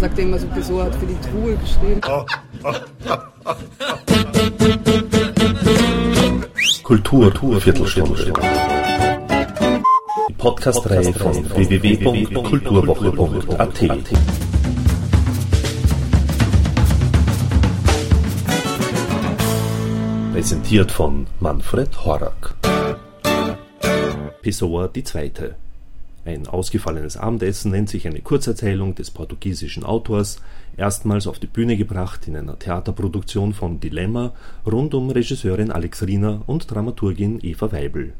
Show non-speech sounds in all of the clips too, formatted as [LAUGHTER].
sagt er immer so, Pessoa hat für die Truhe geschrieben. Kultur, Kultur Viertelstunde. Die Podcast-Reihe von www.kulturwoche.at. Präsentiert von Manfred Horak. Pessoa die Zweite. Ein ausgefallenes Abendessen nennt sich eine Kurzerzählung des portugiesischen Autors, erstmals auf die Bühne gebracht in einer Theaterproduktion von Dilemma rund um Regisseurin Alex Riener und Dramaturgin Eva Weibel.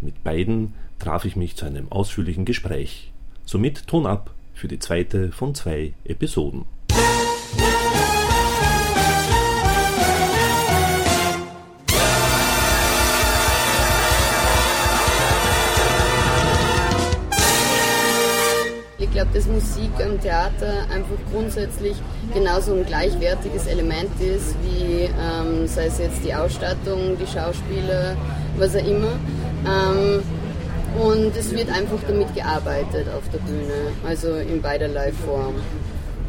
Mit beiden traf ich mich zu einem ausführlichen Gespräch. Somit Ton ab für die zweite von zwei Episoden. Musik am Theater einfach grundsätzlich genauso ein gleichwertiges Element ist, wie ähm, sei es jetzt die Ausstattung, die Schauspieler, was auch immer. Ähm, und es wird einfach damit gearbeitet auf der Bühne, also in beiderlei Form.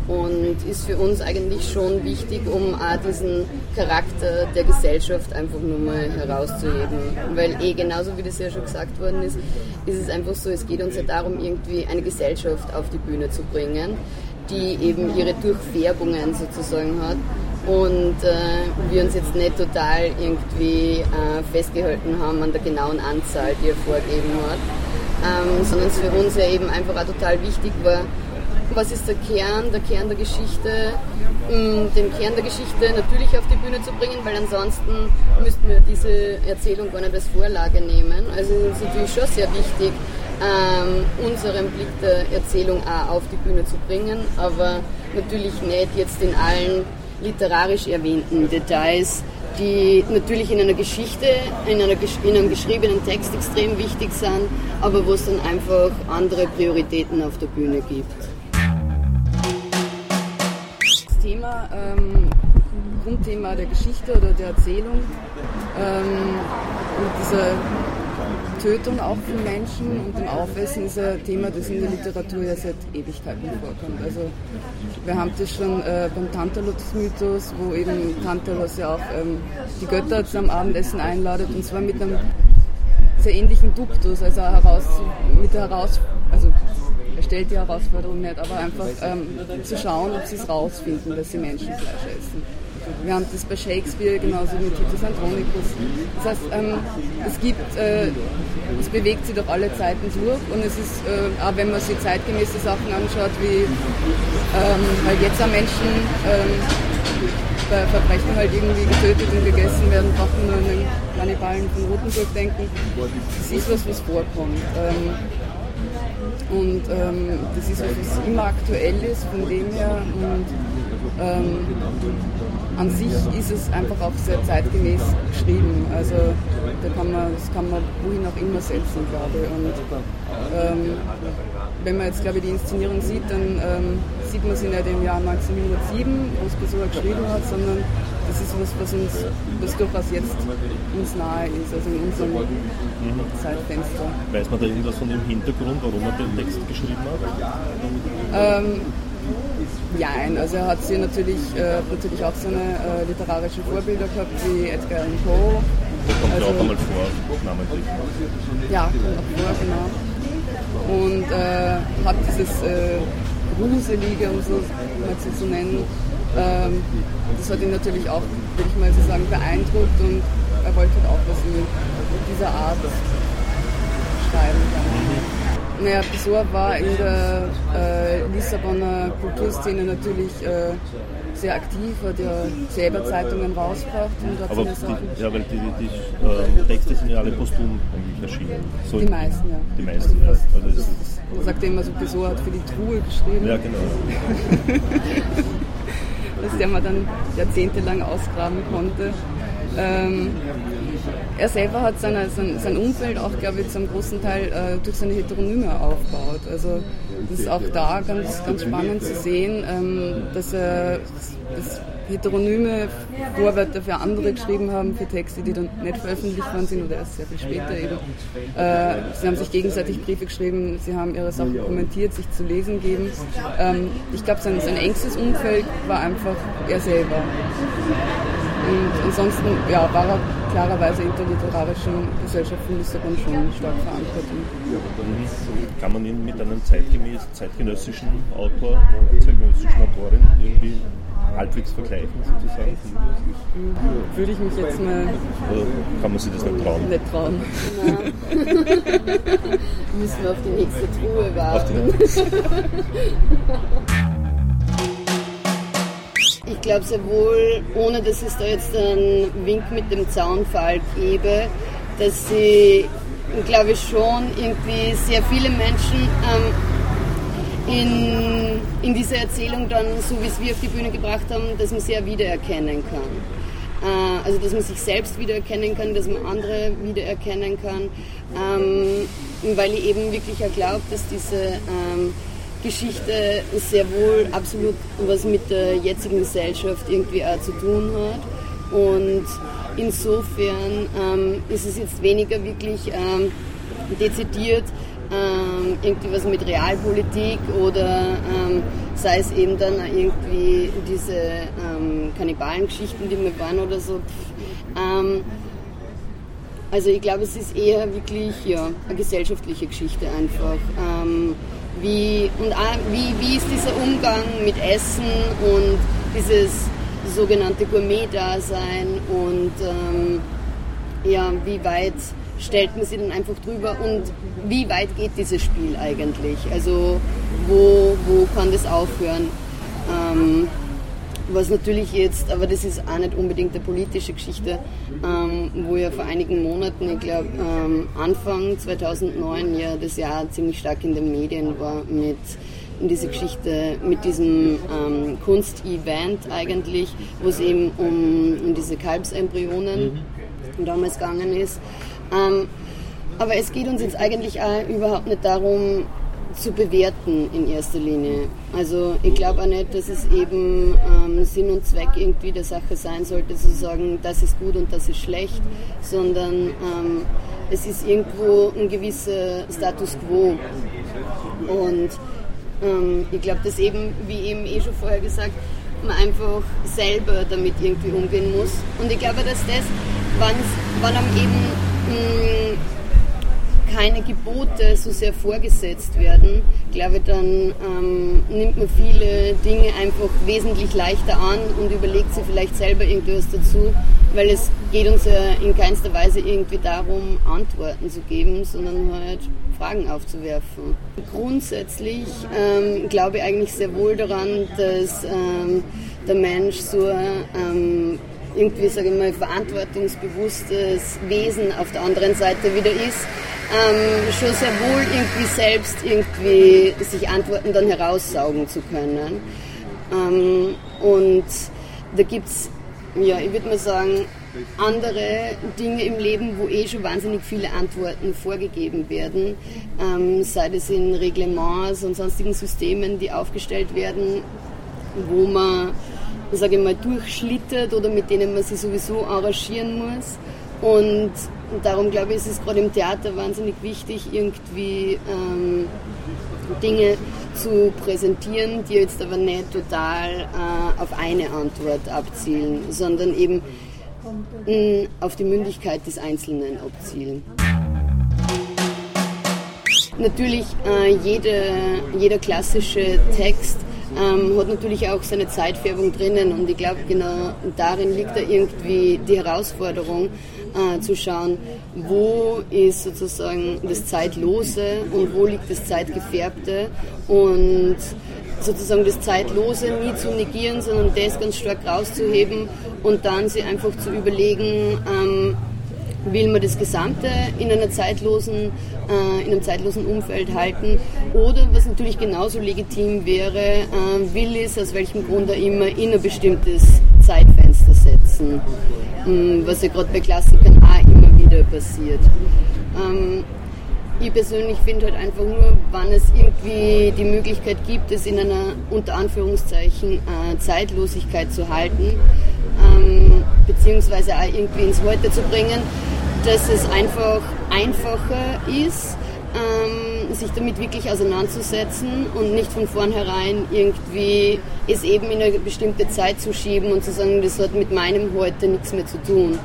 Und ist für uns eigentlich schon wichtig, um auch diesen Charakter der Gesellschaft einfach nur mal herauszuheben. Weil eh genauso wie das ja schon gesagt worden ist, ist es einfach so, es geht uns ja darum, irgendwie eine Gesellschaft auf die Bühne zu bringen, die eben ihre Durchfärbungen sozusagen hat und äh, wir uns jetzt nicht total irgendwie äh, festgehalten haben an der genauen Anzahl, die er vorgegeben hat, ähm, sondern es für uns ja eben einfach auch total wichtig war, was ist der Kern, der Kern der Geschichte, mh, den Kern der Geschichte natürlich auf die Bühne zu bringen, weil ansonsten müssten wir diese Erzählung gar nicht als Vorlage nehmen. Also es ist natürlich schon sehr wichtig, ähm, unseren Blick der Erzählung auch auf die Bühne zu bringen, aber natürlich nicht jetzt in allen literarisch erwähnten Details, die natürlich in einer Geschichte, in, einer, in einem geschriebenen Text extrem wichtig sind, aber wo es dann einfach andere Prioritäten auf der Bühne gibt. Thema, ähm, Grundthema der Geschichte oder der Erzählung, ähm, mit dieser Tötung auch von Menschen und dem Aufessen ist ein Thema, das in der Literatur ja seit Ewigkeiten vorkommt. Also wir haben das schon äh, beim Tantalus-Mythos, wo eben Tantalus ja auch ähm, die Götter zum Abendessen einladet und zwar mit einem sehr ähnlichen Duktus, also heraus, mit der Heraus, er stellt die Herausforderung nicht, aber einfach ähm, zu schauen, ob sie es rausfinden, dass sie Menschenfleisch essen. Wir haben das bei Shakespeare genauso mit Titus Andronicus. Das heißt, ähm, es gibt, äh, es bewegt sich durch alle Zeiten durch und es ist, äh, auch wenn man sich zeitgemäße Sachen anschaut, wie ähm, halt jetzt auch Menschen ähm, bei Verbrechen halt irgendwie getötet und gegessen werden, braucht man nur an den Kannibalen von Rotenburg denken. Das ist was, was vorkommt. Ähm, und ähm, das ist was, was immer aktuell ist, von dem her. Und ähm, an sich ist es einfach auch sehr zeitgemäß geschrieben. Also da kann man, das kann man wohin auch immer setzen, glaube ich. Und ähm, wenn man jetzt, glaube ich, die Inszenierung sieht, dann ähm, sieht man sie nicht im Jahr 1907, wo es Pessoa geschrieben hat, sondern das ist was, was uns, was durchaus jetzt uns nahe ist, also in unserem mhm. Zeitfenster. Weiß man da irgendwas von dem Hintergrund, warum er den Text geschrieben hat? Ähm, Nein, also er hat sie natürlich, äh, natürlich auch seine äh, literarischen Vorbilder gehabt, wie Edgar Allan Poe. Kommt also, auch einmal vor, namentlich. Ja, kommt auch vor, genau. Und äh, hat dieses äh, Gruselige, um so mal zu nennen, ähm, das hat ihn natürlich auch, würde ich mal so sagen, beeindruckt und er wollte halt auch was in dieser Art schreiben. Dann. Naja, Pessoa war in der äh, Lissabonner Kulturszene natürlich äh, sehr aktiv, hat ja selber Zeitungen rausgebracht und hat Aber seine Sachen. Die, ja, weil die, die, die äh, Texte sind ja alle posthum eigentlich erschienen. So die meisten, ja. Die meisten, also, ja. Also das, das, man sagt immer so, Pessoa hat für die Truhe geschrieben. Ja, genau. [LAUGHS] Dass der man dann jahrzehntelang ausgraben konnte. Ähm, er selber hat seine, sein, sein Umfeld auch, glaube ich, zum großen Teil äh, durch seine Heteronyme aufgebaut. Also das ist auch da ganz, ganz spannend zu sehen, ähm, dass er das heteronyme Vorwörter für andere geschrieben haben, für Texte, die dann nicht veröffentlicht worden sind oder erst sehr viel später eben. Äh, sie haben sich gegenseitig Briefe geschrieben, sie haben ihre Sachen kommentiert, sich zu lesen gegeben. Ähm, ich glaube, sein, sein engstes Umfeld war einfach er selber. Und ansonsten ja, war er klarerweise in der literarischen Gesellschaft von Lissabon schon stark verankert. Kann man ihn mit einem zeitgemäß, zeitgenössischen Autor, zeitgenössischen Autorin irgendwie halbwegs vergleichen sozusagen? Würde ich mich jetzt mal. Oder kann man sich das nicht trauen? Nicht trauen. [LAUGHS] Müssen wir auf die nächste Truhe warten. [LAUGHS] Ich glaube sehr wohl, ohne dass es da jetzt einen Wink mit dem Zaunfall gäbe, dass sie, glaube ich, schon irgendwie sehr viele Menschen ähm, in, in dieser Erzählung dann, so wie es wir auf die Bühne gebracht haben, dass man ja wiedererkennen kann. Äh, also, dass man sich selbst wiedererkennen kann, dass man andere wiedererkennen kann, ähm, weil ich eben wirklich auch glaube, dass diese ähm, Geschichte sehr wohl absolut was mit der jetzigen Gesellschaft irgendwie auch zu tun hat. Und insofern ähm, ist es jetzt weniger wirklich ähm, dezidiert ähm, irgendwie was mit Realpolitik oder ähm, sei es eben dann irgendwie diese ähm, Kannibalengeschichten, die mir waren oder so. Ähm, also ich glaube, es ist eher wirklich ja, eine gesellschaftliche Geschichte einfach. Ähm, wie, und wie, wie ist dieser Umgang mit Essen und dieses sogenannte Gourmet-Dasein und ähm, ja, wie weit stellt man sich dann einfach drüber und wie weit geht dieses Spiel eigentlich? Also wo, wo kann das aufhören? Ähm, was natürlich jetzt, aber das ist auch nicht unbedingt eine politische Geschichte, ähm, wo ja vor einigen Monaten, ich glaube ähm, Anfang 2009 ja das Jahr ziemlich stark in den Medien war mit in diese Geschichte mit diesem ähm, Kunstevent eigentlich, wo es eben um, um diese Kalbsembryonen mhm. damals gegangen ist. Ähm, aber es geht uns jetzt eigentlich auch überhaupt nicht darum, zu bewerten in erster Linie. Also ich glaube auch nicht, dass es eben ähm, Sinn und Zweck irgendwie der Sache sein sollte, zu sagen, das ist gut und das ist schlecht, sondern ähm, es ist irgendwo ein gewisser Status quo. Und ähm, ich glaube, dass eben, wie eben eh schon vorher gesagt, man einfach selber damit irgendwie umgehen muss. Und ich glaube, dass das, wann einem eben mh, mm, keine Gebote so sehr vorgesetzt werden, glaube ich, dann ähm, nimmt man viele Dinge einfach wesentlich leichter an und überlegt sich vielleicht selber irgendwas dazu, weil es geht uns ja in keinster Weise irgendwie darum, Antworten zu geben, sondern halt Fragen aufzuwerfen. Grundsätzlich ähm, glaube ich eigentlich sehr wohl daran, dass ähm, der Mensch so ähm, irgendwie, sage ich mal, verantwortungsbewusstes Wesen auf der anderen Seite wieder ist, ähm, schon sehr wohl irgendwie selbst irgendwie sich Antworten dann heraussaugen zu können. Ähm, und da gibt es, ja, ich würde mal sagen, andere Dinge im Leben, wo eh schon wahnsinnig viele Antworten vorgegeben werden, ähm, sei es in Reglements und sonstigen Systemen, die aufgestellt werden, wo man, sage ich mal, durchschlittert oder mit denen man sich sowieso arrangieren muss. Und und darum glaube ich, ist es gerade im Theater wahnsinnig wichtig, irgendwie ähm, Dinge zu präsentieren, die jetzt aber nicht total äh, auf eine Antwort abzielen, sondern eben mh, mm, auf die Mündigkeit des Einzelnen abzielen. Natürlich, äh, jede, jeder klassische Text ähm, hat natürlich auch seine Zeitfärbung drinnen und ich glaube, genau darin liegt da irgendwie die Herausforderung, äh, zu schauen, wo ist sozusagen das Zeitlose und wo liegt das Zeitgefärbte. Und sozusagen das Zeitlose nie zu negieren, sondern das ganz stark rauszuheben und dann sich einfach zu überlegen, ähm, will man das Gesamte in, einer zeitlosen, äh, in einem zeitlosen Umfeld halten? Oder was natürlich genauso legitim wäre, äh, will es aus welchem Grund auch immer in ein bestimmtes Zeitfenster setzen, mm, was ja gerade bei Klassikern auch immer wieder passiert. Ähm, ich persönlich finde halt einfach nur, wann es irgendwie die Möglichkeit gibt, es in einer unter Anführungszeichen äh, Zeitlosigkeit zu halten, ähm, beziehungsweise auch irgendwie ins Heute zu bringen, dass es einfach einfacher ist, ähm, sich damit wirklich auseinanderzusetzen und nicht von vornherein irgendwie es eben in eine bestimmte Zeit zu schieben und zu sagen, das hat mit meinem Heute nichts mehr zu tun.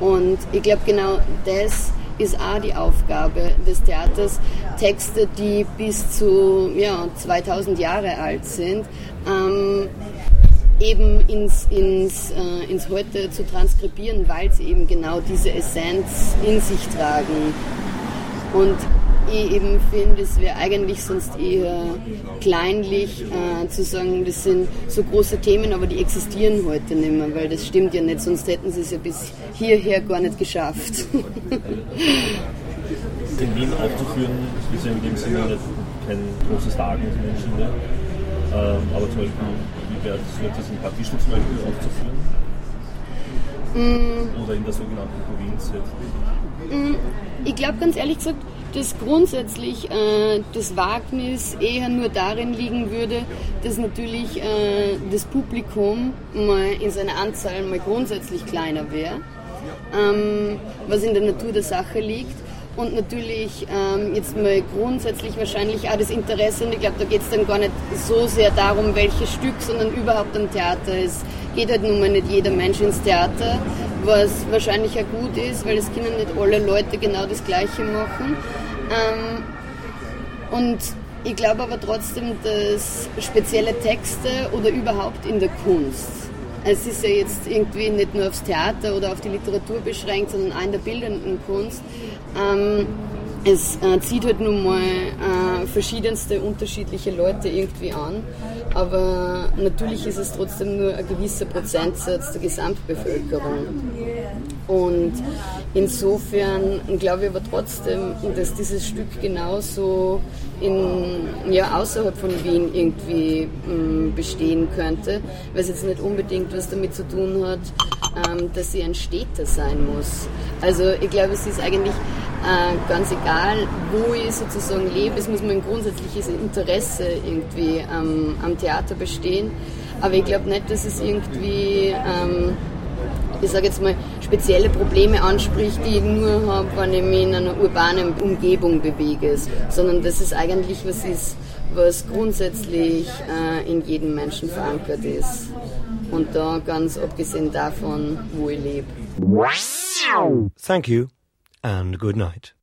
Und ich glaube, genau das ist auch die Aufgabe des Theaters, Texte, die bis zu ja, 2000 Jahre alt sind, ähm, eben ins, ins, äh, ins Heute zu transkribieren, weil sie eben genau diese Essenz in sich tragen. Und ich eben finde, es wäre eigentlich sonst eher kleinlich äh, zu sagen, das sind so große Themen, aber die existieren heute nicht mehr, weil das stimmt ja nicht, sonst hätten sie es ja bis hierher gar nicht geschafft. [LAUGHS] Den Wien aufzuführen, ist ja in dem Sinne nicht kein großes Tagen für Menschen, ne? ähm, aber zum Beispiel, wie wäre es, das in Partischl zum Beispiel aufzuführen? Mm. Oder in der sogenannten Provinz jetzt? Mm. Ich glaube ganz ehrlich gesagt, dass grundsätzlich äh, das Wagnis eher nur darin liegen würde, dass natürlich äh, das Publikum mal in seiner Anzahl mal grundsätzlich kleiner wäre, ähm, was in der Natur der Sache liegt. Und natürlich ähm, jetzt mal grundsätzlich wahrscheinlich auch das Interesse, und ich glaube, da geht es dann gar nicht so sehr darum, welches Stück, sondern überhaupt am Theater. Es geht halt nun mal nicht jeder Mensch ins Theater, was wahrscheinlich auch gut ist, weil es können nicht alle Leute genau das Gleiche machen. Ähm, und ich glaube aber trotzdem, dass spezielle Texte oder überhaupt in der Kunst, es ist ja jetzt irgendwie nicht nur aufs Theater oder auf die Literatur beschränkt, sondern auch in der bildenden Kunst, ähm, es äh, zieht halt nun mal äh, verschiedenste unterschiedliche Leute irgendwie an, aber natürlich ist es trotzdem nur ein gewisser Prozentsatz der Gesamtbevölkerung. Und insofern glaube ich aber trotzdem, dass dieses Stück genauso in, ja, außerhalb von Wien irgendwie mh, mm, bestehen könnte, weil es jetzt nicht unbedingt was damit zu tun hat, ähm, dass sie ein Städter sein muss. Also ich glaube, es ist eigentlich äh, ganz egal, wo ich sozusagen lebe, es muss mir ein grundsätzliches Interesse irgendwie ähm, am Theater bestehen. Aber ich glaube nicht, dass es irgendwie, ähm, ich sage jetzt mal, spezielle Probleme anspricht, die ich nur habe, wenn ich mich in einer urbanen Umgebung bewege, sondern dass es eigentlich was ist, was grundsätzlich äh, in jedem Menschen verankert ist. Und da ganz abgesehen davon, wo ich lebe. Thank you and good night.